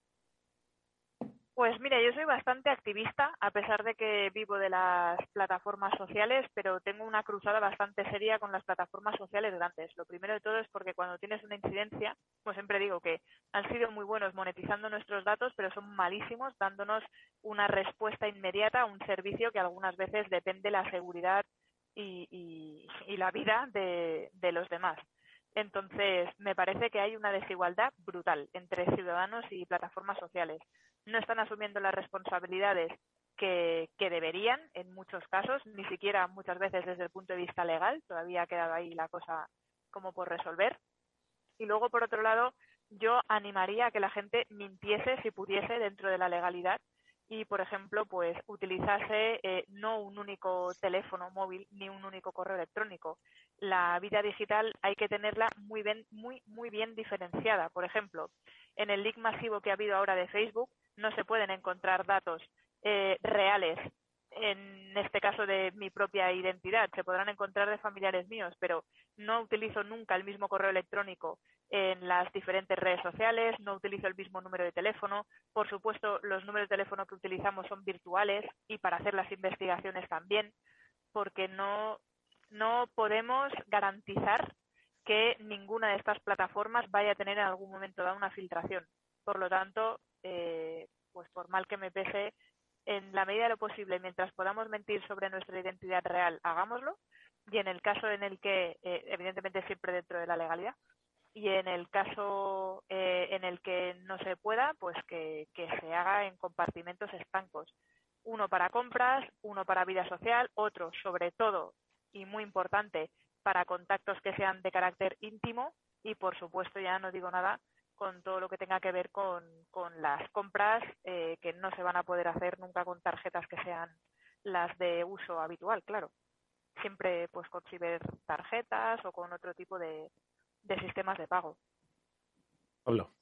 Pues mira, yo soy bastante activista, a pesar de que vivo de las plataformas sociales, pero tengo una cruzada bastante seria con las plataformas sociales grandes. Lo primero de todo es porque cuando tienes una incidencia, pues siempre digo que han sido muy buenos monetizando nuestros datos, pero son malísimos dándonos una respuesta inmediata a un servicio que algunas veces depende la seguridad y, la vida de los demás. Entonces, me parece que hay una desigualdad brutal entre ciudadanos y plataformas sociales no están asumiendo las responsabilidades que, deberían en muchos casos, ni siquiera muchas veces desde el punto de vista legal, todavía ha quedado ahí la cosa como por resolver. Y luego, por otro lado, yo animaría a que la gente mintiese si pudiese dentro de la legalidad y, por ejemplo, pues utilizase eh, no un único teléfono móvil ni un único correo electrónico. La vida digital hay que tenerla muy bien, muy, muy bien diferenciada. Por ejemplo, en el leak masivo que ha habido ahora de Facebook, no se pueden encontrar datos eh, reales, en este caso de mi propia identidad. Se podrán encontrar de familiares míos, pero no utilizo nunca el mismo correo electrónico en las diferentes redes sociales, no utilizo el mismo número de teléfono. Por supuesto, los números de teléfono que utilizamos son virtuales y para hacer las investigaciones también, porque no, no podemos garantizar que ninguna de estas plataformas vaya a tener en algún momento dado una filtración. Por lo tanto, eh, por mal que me pese, en la medida de lo posible, mientras podamos mentir sobre nuestra identidad real, hagámoslo. Y en el caso en el que, eh, evidentemente siempre dentro de la legalidad, y en el caso eh, en el que no se pueda, pues que, que se haga en compartimentos estancos. Uno para compras, uno para vida social, otro, sobre todo, y muy importante, para contactos que sean de carácter íntimo y, por supuesto, ya no digo nada, con todo lo que tenga que ver con, las compras eh, que no se van a poder hacer nunca con tarjetas que sean las de uso habitual, claro. Siempre pues con tarjetas o con otro tipo de, sistemas de pago. Pablo.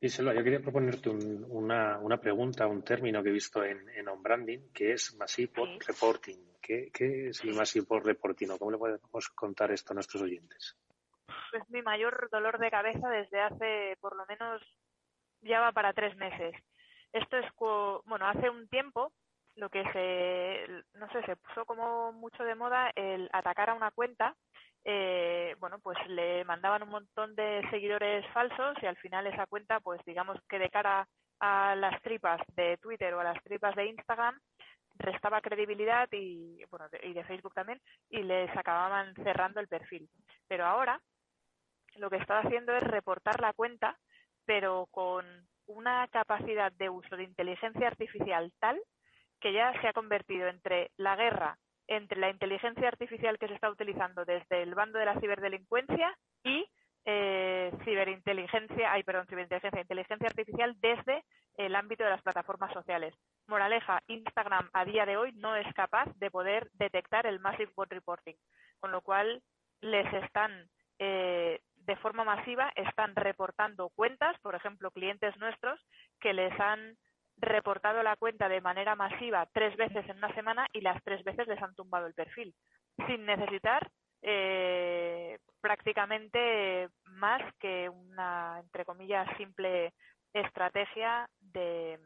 Y yo quería proponerte una, una, pregunta, un término que he visto en, en OnBranding, que es Massive Reporting. ¿Qué, ¿Qué, es el Massive Reporting o cómo le podemos contar esto a nuestros oyentes? Es mi mayor dolor de cabeza desde hace por lo menos ya va para tres meses. Esto es, bueno, hace un tiempo lo que se, no sé, se puso como mucho de moda el atacar a una cuenta. Eh, bueno, pues le mandaban un montón de seguidores falsos y al final esa cuenta, pues digamos que de cara a las tripas de Twitter o a las tripas de Instagram, restaba credibilidad y, bueno, y de Facebook también, y les acababan cerrando el perfil. Pero ahora lo que está haciendo es reportar la cuenta, pero con una capacidad de uso de inteligencia artificial tal que ya se ha convertido entre la guerra entre la inteligencia artificial que se está utilizando desde el bando de la ciberdelincuencia y eh, ciberinteligencia, ay, perdón, ciberinteligencia, inteligencia artificial desde el ámbito de las plataformas sociales. Moraleja, Instagram a día de hoy no es capaz de poder detectar el Massive Bot Reporting, con lo cual les están eh, de forma masiva están reportando cuentas, por ejemplo, clientes nuestros que les han reportado la cuenta de manera masiva tres veces en una semana y las tres veces les han tumbado el perfil, sin necesitar eh, prácticamente más que una, entre comillas, simple estrategia de,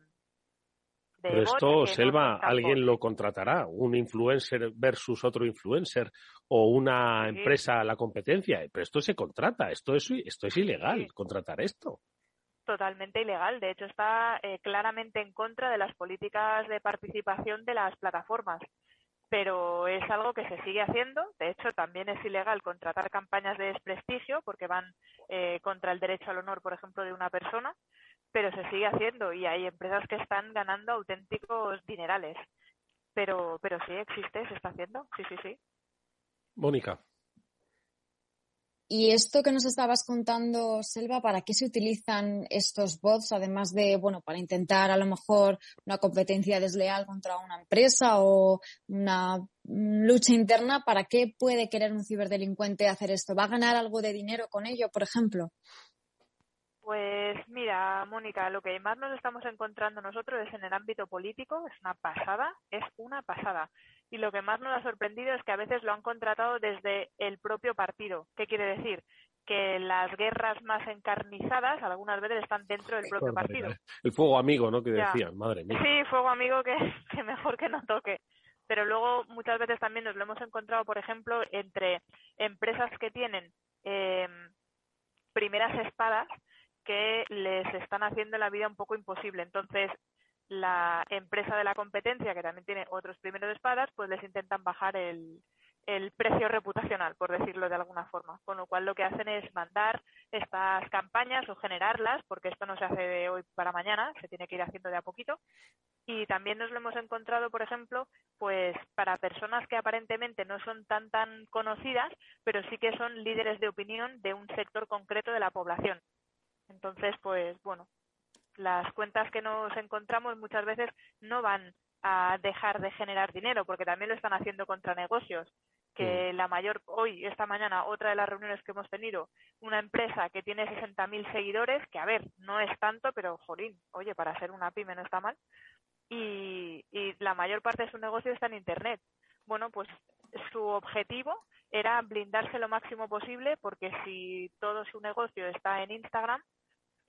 pero esto, Selva, alguien lo contratará, un influencer versus otro influencer o una empresa la competencia. Pero esto se contrata, esto es, esto es ilegal, contratar esto. Totalmente ilegal. De hecho, está eh, claramente en contra de las políticas de participación de las plataformas. Pero es algo que se sigue haciendo. De hecho, también es ilegal contratar campañas de desprestigio porque van eh, contra el derecho al honor, por ejemplo, de una persona pero se sigue haciendo y hay empresas que están ganando auténticos dinerales. Pero, pero sí existe, se está haciendo, sí, sí, sí. Mónica. Y esto que nos estabas contando, Selva, ¿para qué se utilizan estos bots? Además de, bueno, para intentar a lo mejor una competencia desleal contra una empresa o una lucha interna, ¿para qué puede querer un ciberdelincuente hacer esto? ¿Va a ganar algo de dinero con ello, por ejemplo? Pues mira, Mónica, lo que más nos estamos encontrando nosotros es en el ámbito político, es una pasada, es una pasada. Y lo que más nos ha sorprendido es que a veces lo han contratado desde el propio partido. ¿Qué quiere decir? que las guerras más encarnizadas algunas veces están dentro del propio partido. El fuego amigo, ¿no? Que decían, madre mía. Sí, fuego amigo que, que mejor que no toque. Pero luego muchas veces también nos lo hemos encontrado, por ejemplo, entre empresas que tienen eh, primeras espadas que les están haciendo la vida un poco imposible. Entonces, la empresa de la competencia, que también tiene otros primeros espadas, pues les intentan bajar el, el precio reputacional, por decirlo de alguna forma. Con lo cual lo que hacen es mandar estas campañas o generarlas, porque esto no se hace de hoy para mañana, se tiene que ir haciendo de a poquito. Y también nos lo hemos encontrado, por ejemplo, pues para personas que aparentemente no son tan tan conocidas, pero sí que son líderes de opinión de un sector concreto de la población. Entonces, pues bueno, las cuentas que nos encontramos muchas veces no van a dejar de generar dinero, porque también lo están haciendo contra negocios. Que la mayor, hoy, esta mañana, otra de las reuniones que hemos tenido, una empresa que tiene 60.000 seguidores, que a ver, no es tanto, pero jolín, oye, para ser una pyme no está mal. Y, y la mayor parte de su negocio está en Internet. Bueno, pues su objetivo era blindarse lo máximo posible, porque si todo su negocio está en Instagram,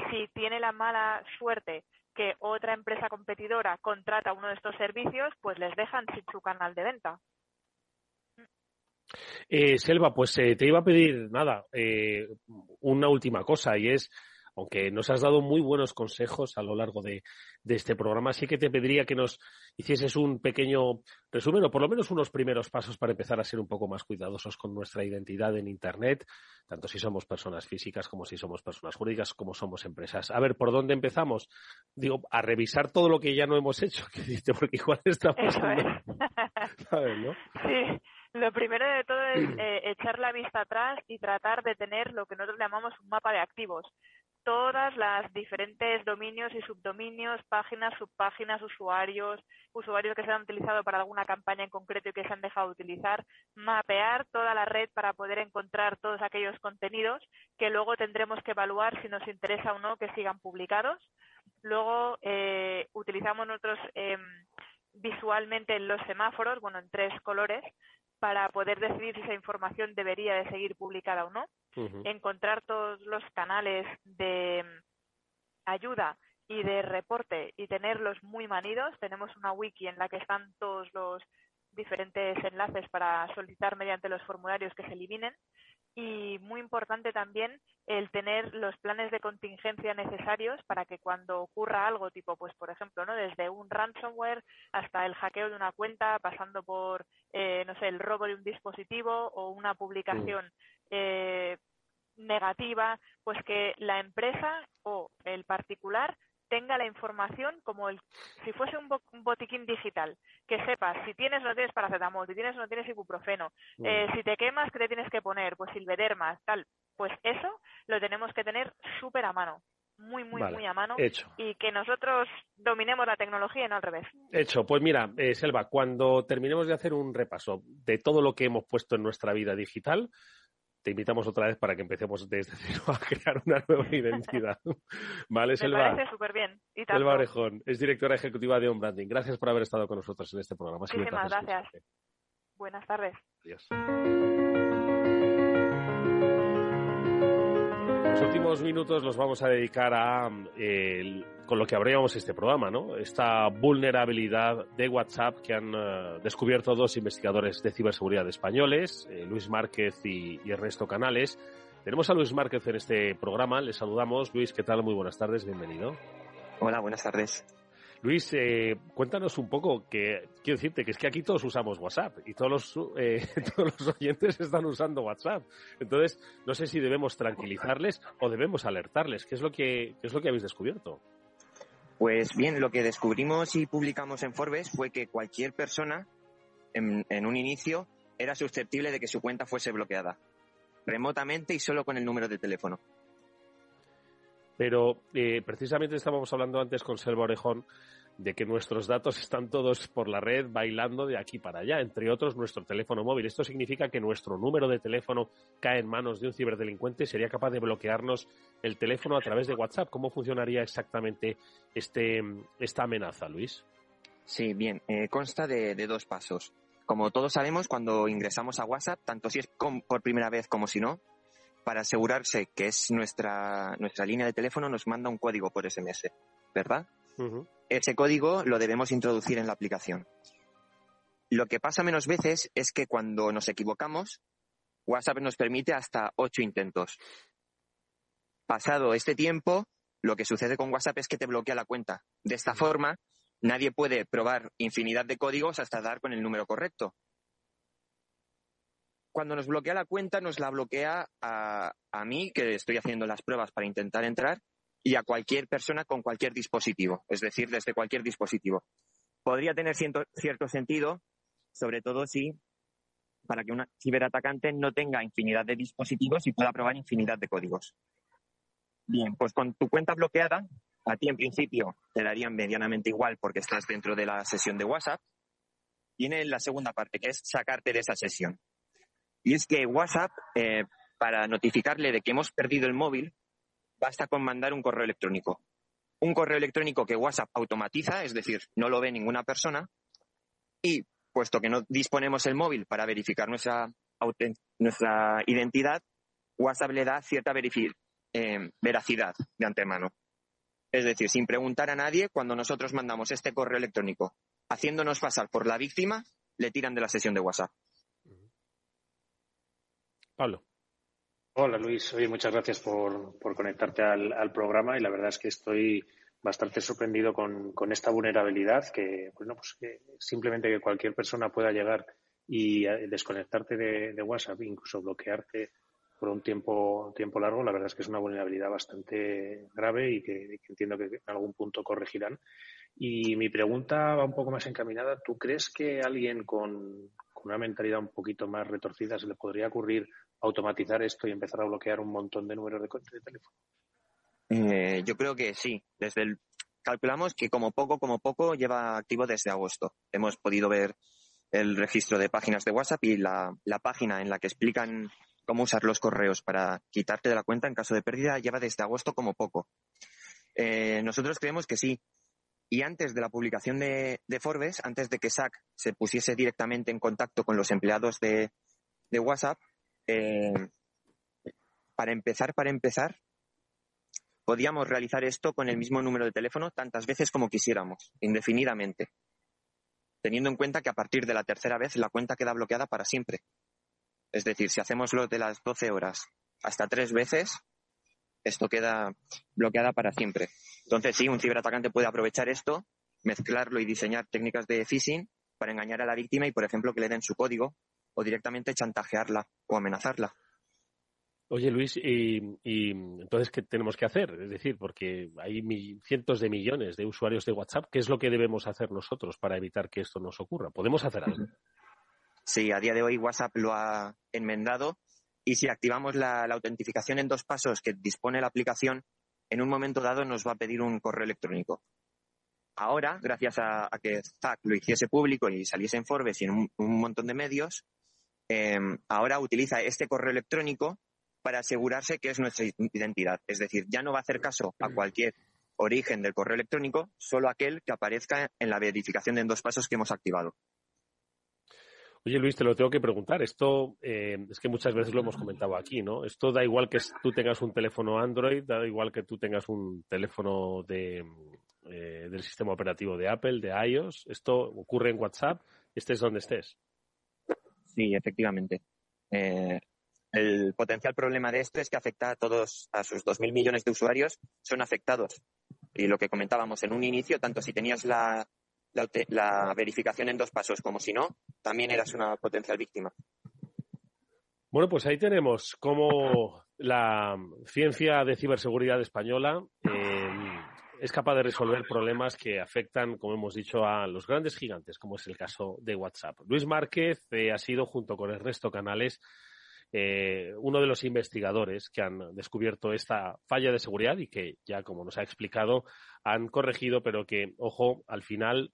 si tiene la mala suerte que otra empresa competidora contrata uno de estos servicios, pues les dejan sin su canal de venta. Eh, Selva, pues eh, te iba a pedir nada, eh, una última cosa y es aunque nos has dado muy buenos consejos a lo largo de, este programa, sí que te pediría que nos hicieses un pequeño resumen o por lo menos unos primeros pasos para empezar a ser un poco más cuidadosos con nuestra identidad en Internet, tanto si somos personas físicas como si somos personas jurídicas, como somos empresas. A ver, ¿por dónde empezamos? Digo, a revisar todo lo que ya no hemos hecho, porque igual está pasando. ¿Sabes, no? Sí. Lo primero de todo es eh, echar la vista atrás y tratar de tener lo que nosotros llamamos un mapa de activos todas las diferentes dominios y subdominios, páginas, subpáginas, usuarios, usuarios que se han utilizado para alguna campaña en concreto y que se han dejado de utilizar, mapear toda la red para poder encontrar todos aquellos contenidos que luego tendremos que evaluar si nos interesa o no que sigan publicados. Luego eh, utilizamos nosotros eh, visualmente los semáforos, bueno, en tres colores, para poder decidir si esa información debería de seguir publicada o no, encontrar todos los canales de mm, ayuda y de reporte y tenerlos muy manidos. Tenemos una wiki en la que están todos los diferentes enlaces para solicitar mediante los formularios que se eliminen y muy importante también el tener los planes de contingencia necesarios para que cuando ocurra algo tipo pues por ejemplo no desde un ransomware hasta el hackeo de una cuenta pasando por eh, no sé el robo de un dispositivo o una publicación eh, negativa pues que la empresa o el particular tenga la información como el, si fuese un, botiquín digital, que sepas si tienes o no tienes paracetamol, si tienes o no tienes ibuprofeno, mm. eh, si te quemas, ¿qué te tienes que poner? Pues silvedermas, tal. Pues eso lo tenemos que tener súper a mano muy, muy, muy a mano y que nosotros dominemos la tecnología y no al revés. Hecho. Pues mira, eh, Selva, cuando terminemos de hacer un repaso de todo lo que hemos puesto en nuestra vida digital, te invitamos otra vez para que empecemos desde cero a crear una nueva identidad. ¿Vale, Selva? Me parece súper bien. Selva Orejón es directora ejecutiva de On Branding. Gracias por haber estado con nosotros en este programa. Muchísimas gracias. Buenas tardes. Adiós. Últimos minutos los vamos a dedicar a con lo que abríamos este programa, ¿no? Esta vulnerabilidad de WhatsApp que han eh, descubierto dos investigadores de ciberseguridad españoles, eh, Luis Márquez y, y, Ernesto Canales. Tenemos a Luis Márquez en este programa, le saludamos. Luis, ¿qué tal? Muy buenas tardes, bienvenido. Hola, buenas tardes. Luis, eh, cuéntanos un poco, que quiero decirte que es que aquí todos usamos WhatsApp y todos los, eh, todos los oyentes están usando WhatsApp. Entonces, no sé si debemos tranquilizarles o debemos alertarles. ¿Qué es lo que, es lo que habéis descubierto? Pues bien, lo que descubrimos y publicamos en Forbes fue que cualquier persona, en un inicio, era susceptible de que su cuenta fuese bloqueada, remotamente y solo con el número de teléfono. Pero eh, precisamente estábamos hablando antes con Selva Orejón de que nuestros datos están todos por la red bailando de aquí para allá, entre otros nuestro teléfono móvil. Esto significa que nuestro número de teléfono cae en manos de un ciberdelincuente, sería capaz de bloquearnos el teléfono a través de WhatsApp. ¿Cómo funcionaría exactamente este, esta amenaza, Luis? Sí, bien, eh, consta de, dos pasos. Como todos sabemos, cuando ingresamos a WhatsApp, tanto si es por primera vez como si no, para asegurarse que es nuestra, nuestra línea de teléfono, nos manda un código por SMS, ¿verdad? Ese código lo debemos introducir en la aplicación. Lo que pasa menos veces es que cuando nos equivocamos, WhatsApp nos permite hasta ocho intentos. Pasado este tiempo, lo que sucede con WhatsApp es que te bloquea la cuenta. De esta forma, nadie puede probar infinidad de códigos hasta dar con el número correcto. Cuando nos bloquea la cuenta, nos la bloquea a, mí, que estoy haciendo las pruebas para intentar entrar, y a cualquier persona con cualquier dispositivo, es decir, desde cualquier dispositivo. Podría tener cierto, cierto sentido, sobre todo si para que un ciberatacante no tenga infinidad de dispositivos y pueda probar infinidad de códigos. Bien, pues con tu cuenta bloqueada, a ti en principio te darían medianamente igual porque estás dentro de la sesión de WhatsApp. Viene la segunda parte, que es sacarte de esa sesión. Y es que WhatsApp, eh, para notificarle de que hemos perdido el móvil, basta con mandar un correo electrónico. Un correo electrónico que WhatsApp automatiza, es decir, no lo ve ninguna persona, y puesto que no disponemos el móvil para verificar nuestra, identidad, WhatsApp le da cierta eh, veracidad de antemano. Es decir, sin preguntar a nadie, cuando nosotros mandamos este correo electrónico haciéndonos pasar por la víctima, le tiran de la sesión de WhatsApp. Hola Luis, oye, muchas gracias por, conectarte al, programa y la verdad es que estoy bastante sorprendido con, esta vulnerabilidad que, bueno, pues simplemente que cualquier persona pueda llegar y desconectarte de, WhatsApp, incluso bloquearte por un tiempo, tiempo largo, la verdad es que es una vulnerabilidad bastante grave y que, entiendo que en algún punto corregirán. Y mi pregunta va un poco más encaminada. ¿Tú crees que alguien con, con una mentalidad un poquito más retorcida se le podría ocurrir automatizar esto y empezar a bloquear un montón de números de, de teléfono? Eh, yo creo que sí. Desde el, calculamos que como poco, como poco lleva activo desde agosto. Hemos podido ver el registro de páginas de WhatsApp y la, página en la que explican cómo usar los correos para quitarte de la cuenta en caso de pérdida lleva desde agosto como poco. Eh, nosotros creemos que sí. Y antes de la publicación de, Forbes, antes de que SAC se pusiese directamente en contacto con los empleados de WhatsApp, eh, para empezar, para empezar, podíamos realizar esto con el mismo número de teléfono tantas veces como quisiéramos, indefinidamente, teniendo en cuenta que a partir de la tercera vez la cuenta queda bloqueada para siempre. Es decir, si hacemos lo de las 12 horas hasta tres veces, esto queda bloqueada para siempre. Entonces, sí, un ciberatacante puede aprovechar esto, mezclarlo y diseñar técnicas de phishing para engañar a la víctima y, por ejemplo, que le den su código o directamente chantajearla o amenazarla. Oye, Luis, ¿y, entonces qué tenemos que hacer? Es decir, porque hay cientos de millones de usuarios de WhatsApp, ¿qué es lo que debemos hacer nosotros para evitar que esto nos ocurra? ¿Podemos hacer algo? Sí, a día de hoy WhatsApp lo ha enmendado y si activamos la, autentificación en dos pasos que dispone la aplicación, en un momento dado nos va a pedir un correo electrónico. Ahora, gracias a, que ZAC lo hiciese público y saliese en Forbes y en un montón de medios, Em, ahora utiliza este correo electrónico para asegurarse que es nuestra identidad. Es decir, ya no va a hacer caso a cualquier origen del correo electrónico, solo aquel que aparezca en la verificación de en dos pasos que hemos activado. Oye Luis, te lo tengo que preguntar. Esto eh, es que muchas veces lo hemos comentado aquí, ¿no? Esto da igual que tú tengas un teléfono Android, da igual que tú tengas un teléfono de, eh, del sistema operativo de Apple, de iOS. Esto ocurre en WhatsApp, estés donde estés. Sí, efectivamente. Eh, el potencial problema de esto es que afecta a todos, a sus 2.000 millones de usuarios, son afectados. Y lo que comentábamos en un inicio, tanto si tenías la, la, verificación en dos pasos como si no, también eras una potencial víctima. Bueno, pues ahí tenemos cómo la ciencia de ciberseguridad española eh, es capaz de resolver problemas que afectan, como hemos dicho, a los grandes gigantes, como es el caso de WhatsApp. Luis Márquez eh, ha sido, junto con Ernesto Canales, eh, uno de los investigadores que han descubierto esta falla de seguridad y que ya, como nos ha explicado, han corregido, pero que, ojo, al final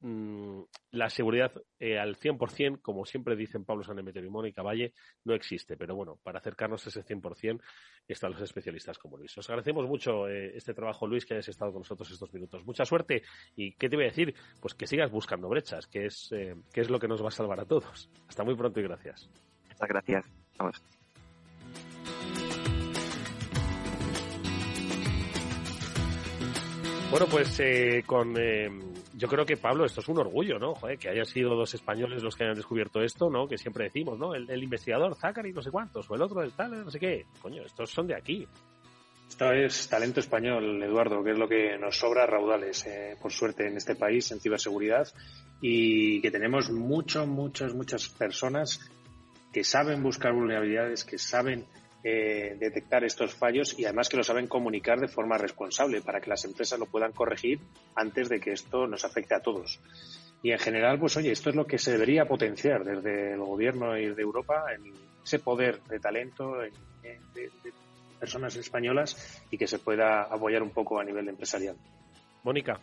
Mm, la seguridad eh, al 100%, como siempre dicen Pablo Sanemeterio y Mónica Valle, no existe. Pero bueno, para acercarnos a ese 100% están los especialistas como Luis. Os agradecemos mucho eh, este trabajo, Luis, que hayas estado con nosotros estos minutos. Mucha suerte y ¿qué te voy a decir? Pues que sigas buscando brechas, que es, eh, que es lo que nos va a salvar a todos. Hasta muy pronto y gracias. Muchas gracias. Vamos. Bueno, pues eh, con yo creo que Pablo, esto es un orgullo, ¿no? Joder, que hayan sido dos españoles los que hayan descubierto esto, ¿no? Que siempre decimos, ¿no? El, investigador Zachary no sé cuántos, o el otro del tal, no sé qué. Coño, estos son de aquí. Esto es talento español, Eduardo, que es lo que nos sobra raudales, eh, por suerte, en este país, en ciberseguridad, y que tenemos muchas, muchas, muchas personas que saben buscar vulnerabilidades, que saben eh, detectar estos fallos y además que lo saben comunicar de forma responsable para que las empresas lo puedan corregir antes de que esto nos afecte a todos. Y en general, pues oye, esto es lo que se debería potenciar desde el gobierno y de Europa, ese poder de talento de personas españolas y que se pueda apoyar un poco a nivel empresarial. Mónica.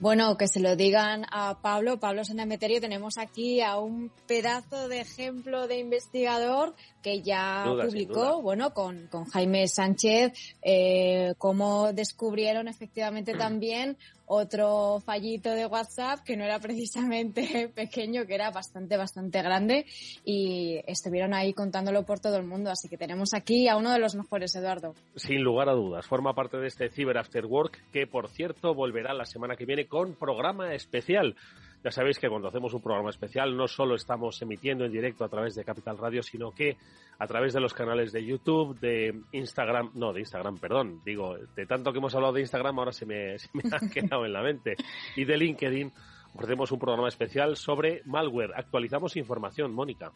Bueno, que se lo digan a Pablo, Pablo Senameterio. Tenemos aquí a un pedazo de ejemplo de investigador que ya publicó, bueno, con, con Jaime Sánchez, eh, cómo descubrieron efectivamente también otro fallito de WhatsApp que no era precisamente pequeño, que era bastante, bastante grande y estuvieron ahí contándolo por todo el mundo. Así que tenemos aquí a uno de los mejores, Eduardo. Sin lugar a dudas, forma parte de este Cyber After Work que, por cierto, volverá la semana que viene con programa especial. Ya sabéis que cuando hacemos un programa especial no solo estamos emitiendo en directo a través de Capital Radio, sino que a través de los canales de YouTube, de Instagram, no, de Instagram, perdón, digo, de tanto que hemos hablado de Instagram ahora se me, se me ha quedado en la mente, y de LinkedIn, ofrecemos un programa especial sobre malware. Actualizamos información, Mónica.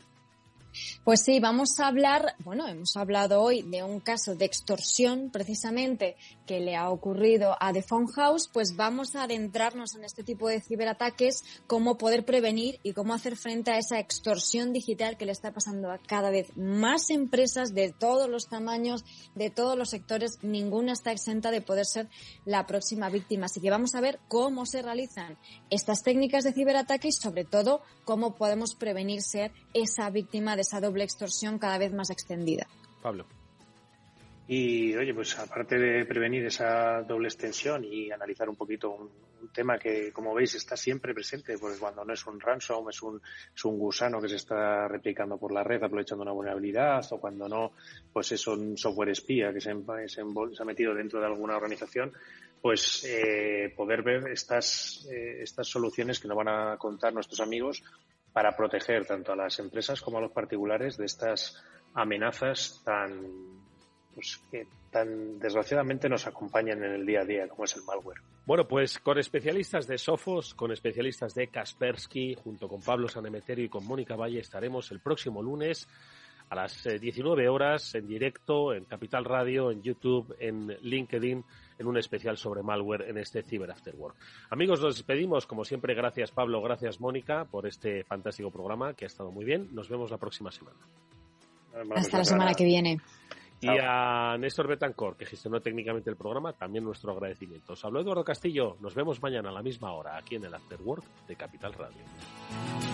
Pues sí, vamos a hablar, bueno, hemos hablado hoy de un caso de extorsión precisamente que le ha ocurrido a The Phone House, pues vamos a adentrarnos en este tipo de ciberataques, cómo poder prevenir y cómo hacer frente a esa extorsión digital que le está pasando a cada vez más empresas de todos los tamaños, de todos los sectores, ninguna está exenta de poder ser la próxima víctima. Así que vamos a ver cómo se realizan estas técnicas de ciberataque y sobre todo cómo podemos prevenir ser esa víctima de esa doble extorsión cada vez más extendida. Pablo. Y oye, pues aparte de prevenir esa doble extensión y analizar un poquito un, tema que, como veis, está siempre presente, porque cuando no es un ransom, es un, es un gusano que se está replicando por la red aprovechando una vulnerabilidad, o cuando no, pues es un software espía que se, se, ha metido dentro de alguna organización, pues eh, poder ver estas, eh, estas soluciones que nos van a contar nuestros amigos para proteger tanto a las empresas como a los particulares de estas amenazas tan pues, que tan desgraciadamente nos acompañan en el día a día, como es el malware. Bueno, pues con especialistas de Sofos, con especialistas de Kaspersky, junto con Pablo Sanemeterio y con Mónica Valle, estaremos el próximo lunes a las 19 eh, horas en directo en Capital Radio, en YouTube, en LinkedIn, en un especial sobre malware en este Cyber After Work. Amigos, nos despedimos. Como siempre, gracias Pablo, gracias Mónica por este fantástico programa que ha estado muy bien. Nos vemos la próxima semana. Hasta la semana que viene. Y a Néstor Betancor, que gestionó técnicamente el programa, también nuestro agradecimiento. Os habló Eduardo Castillo. Nos vemos mañana a la misma hora aquí en el After Work de Capital Radio.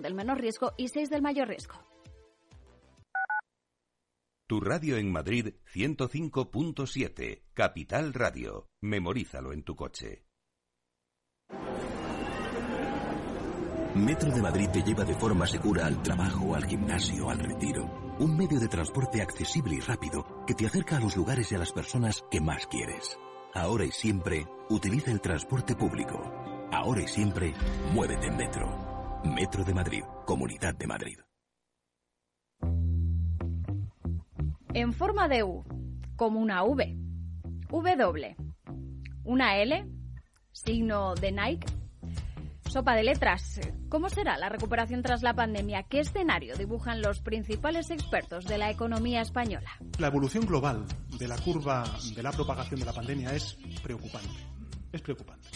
de menor riesgo y 6 del mayor riesgo. Tu radio en Madrid 105.7, Capital Radio. Memorízalo en tu coche. Metro de Madrid te lleva de forma segura al trabajo, al gimnasio, al retiro. Un medio de transporte accesible y rápido que te acerca a los lugares y a las personas que más quieres. Ahora y siempre, utiliza el transporte público. Ahora y siempre, muévete en Metro. Metro de Madrid, Comunidad de Madrid. En forma de U, como una V. W. Una L, signo de Nike. Sopa de letras. ¿Cómo será la recuperación tras la pandemia? ¿Qué escenario dibujan los principales expertos de la economía española? La evolución global de la curva de la propagación de la pandemia es preocupante. Es preocupante.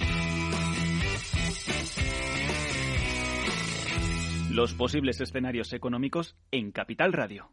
Los posibles escenarios económicos en Capital Radio.